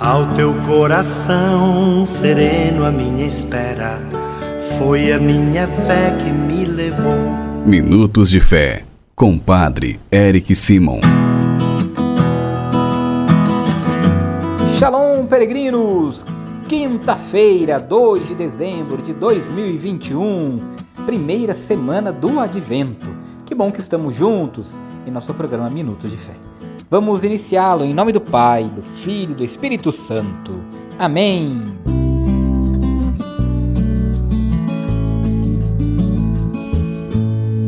Ao teu coração sereno, a minha espera foi a minha fé que me levou. Minutos de Fé, com Padre Eric Simon. Shalom, peregrinos! Quinta-feira, 2 de dezembro de 2021, primeira semana do Advento. Que bom que estamos juntos em nosso programa Minutos de Fé. Vamos iniciá-lo em nome do Pai, do Filho e do Espírito Santo. Amém.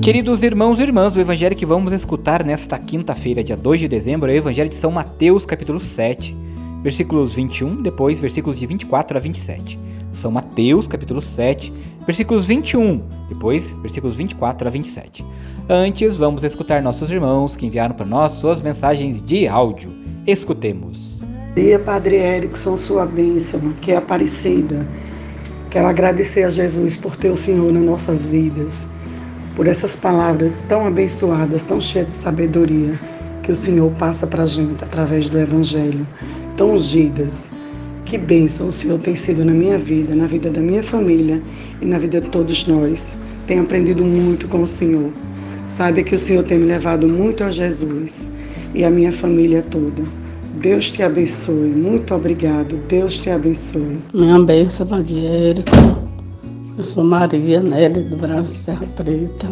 Queridos irmãos e irmãs, o evangelho que vamos escutar nesta quinta-feira, dia 2 de dezembro, é o evangelho de São Mateus, capítulo 7, versículos 21, depois versículos de 24 a 27. São Mateus, capítulo 7, versículos 21, depois versículos 24 a 27. Antes, vamos escutar nossos irmãos que enviaram para nós suas mensagens de áudio. Escutemos. Dia Padre Erickson, sua bênção, que é aparecida. Quero agradecer a Jesus por ter o Senhor nas nossas vidas, por essas palavras tão abençoadas, tão cheias de sabedoria que o Senhor passa para a gente através do Evangelho, tão ungidas. Que bênção o Senhor tem sido na minha vida, na vida da minha família e na vida de todos nós. Tenho aprendido muito com o Senhor. Saiba que o Senhor tem me levado muito a Jesus e a minha família toda. Deus te abençoe. Muito obrigado. Deus te abençoe. Minha bênção, Padre Érico. Eu sou Maria Nelly do Brasil Serra Preta.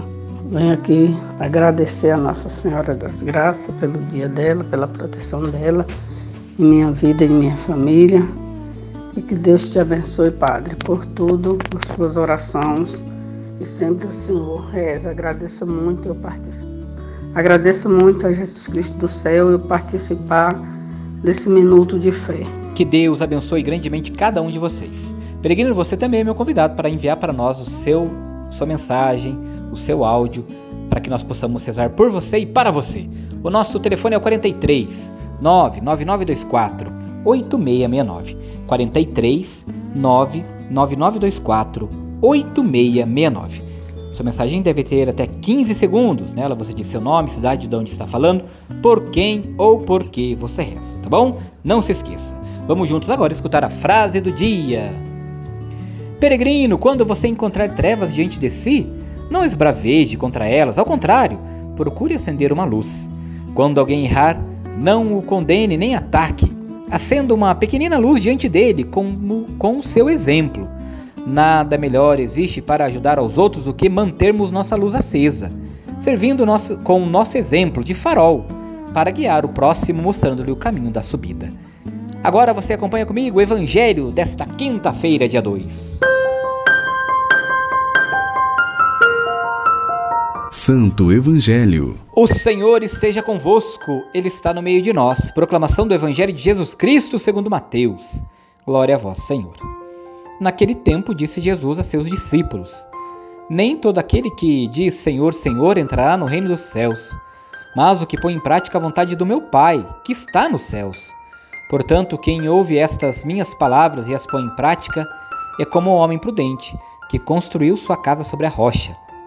Venho aqui agradecer a Nossa Senhora das Graças pelo dia dela, pela proteção dela em minha vida e em minha família. E que Deus te abençoe, Padre, por tudo, por suas orações e sempre o Senhor reza. Agradeço muito eu. Agradeço muito a Jesus Cristo do céu eu participar desse minuto de fé. Que Deus abençoe grandemente cada um de vocês. Peregrino, você também é meu convidado para enviar para nós o seu sua mensagem, o seu áudio, para que nós possamos rezar por você e para você. O nosso telefone é o 43 99924 8669. 43 99924 8669. Sua mensagem deve ter até 15 segundos. Nela você diz seu nome, cidade de onde está falando, por quem ou por que você reza, tá bom? Não se esqueça. Vamos juntos agora escutar a frase do dia. Peregrino, quando você encontrar trevas diante de si, não esbraveje contra elas, ao contrário, procure acender uma luz. Quando alguém errar, não o condene nem ataque. Acenda uma pequenina luz diante dele com, com o seu exemplo. Nada melhor existe para ajudar aos outros do que mantermos nossa luz acesa, servindo nosso, com o nosso exemplo de farol, para guiar o próximo mostrando-lhe o caminho da subida. Agora você acompanha comigo o Evangelho desta quinta-feira, dia 2. Santo Evangelho. O Senhor esteja convosco, Ele está no meio de nós. Proclamação do Evangelho de Jesus Cristo segundo Mateus. Glória a vós, Senhor. Naquele tempo disse Jesus a seus discípulos: Nem todo aquele que diz Senhor, Senhor entrará no reino dos céus, mas o que põe em prática a vontade do meu Pai, que está nos céus. Portanto, quem ouve estas minhas palavras e as põe em prática é como um homem prudente que construiu sua casa sobre a rocha.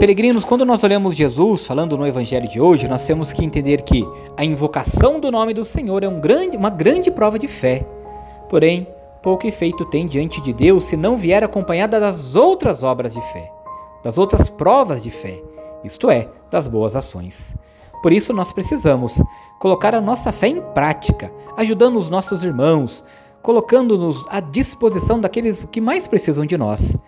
Peregrinos, quando nós olhamos Jesus falando no Evangelho de hoje, nós temos que entender que a invocação do nome do Senhor é um grande, uma grande prova de fé. Porém, pouco efeito tem diante de Deus se não vier acompanhada das outras obras de fé, das outras provas de fé, isto é, das boas ações. Por isso, nós precisamos colocar a nossa fé em prática, ajudando os nossos irmãos, colocando-nos à disposição daqueles que mais precisam de nós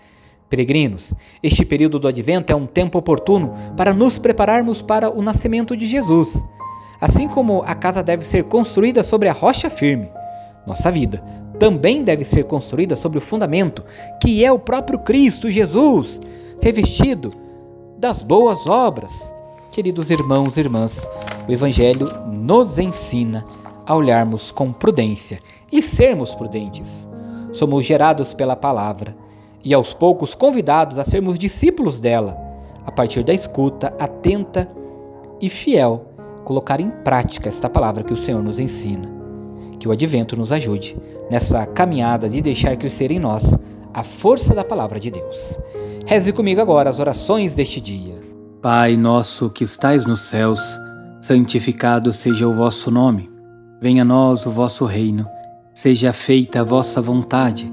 Peregrinos, este período do advento é um tempo oportuno para nos prepararmos para o nascimento de Jesus. Assim como a casa deve ser construída sobre a rocha firme, nossa vida também deve ser construída sobre o fundamento, que é o próprio Cristo Jesus, revestido das boas obras. Queridos irmãos e irmãs, o Evangelho nos ensina a olharmos com prudência e sermos prudentes. Somos gerados pela palavra e aos poucos convidados a sermos discípulos dela, a partir da escuta atenta e fiel, colocar em prática esta palavra que o Senhor nos ensina. Que o advento nos ajude nessa caminhada de deixar crescer em nós a força da palavra de Deus. Reze comigo agora as orações deste dia. Pai nosso que estais nos céus, santificado seja o vosso nome. Venha a nós o vosso reino. Seja feita a vossa vontade,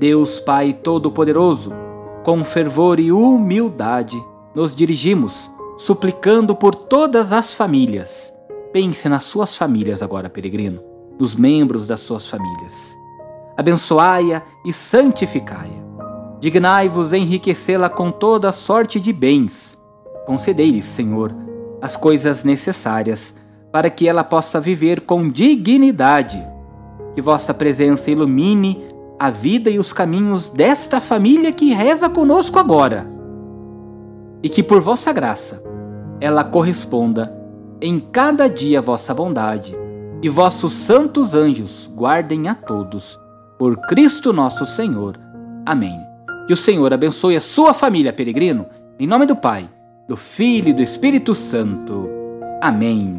Deus Pai Todo-Poderoso, com fervor e humildade, nos dirigimos, suplicando por todas as famílias. Pense nas suas famílias agora, peregrino, nos membros das suas famílias. Abençoai-a e santificai-a Dignai-vos enriquecê-la com toda sorte de bens. Concedei-lhe, Senhor, as coisas necessárias para que ela possa viver com dignidade. Que vossa presença ilumine a vida e os caminhos desta família que reza conosco agora. E que por vossa graça ela corresponda em cada dia a vossa bondade, e vossos santos anjos guardem a todos. Por Cristo nosso Senhor. Amém. Que o Senhor abençoe a sua família, peregrino, em nome do Pai, do Filho e do Espírito Santo. Amém.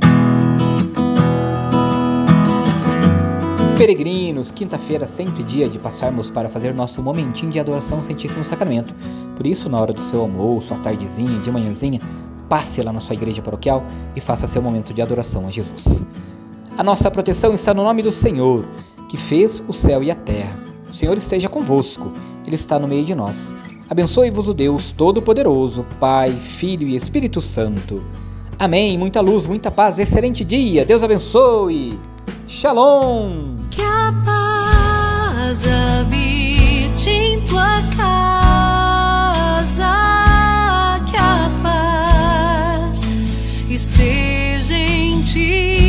Peregrinos, quinta-feira sempre dia de passarmos para fazer nosso momentinho de adoração ao Santíssimo Sacramento. Por isso, na hora do seu almoço, à tardezinha, de manhãzinha, passe lá na sua igreja paroquial e faça seu momento de adoração a Jesus. A nossa proteção está no nome do Senhor, que fez o céu e a terra. O Senhor esteja convosco ele está no meio de nós. Abençoe-vos o Deus Todo-Poderoso, Pai, Filho e Espírito Santo. Amém. Muita luz, muita paz, excelente dia. Deus abençoe. Shalom. Que a paz habite em tua casa. Que a paz esteja em ti.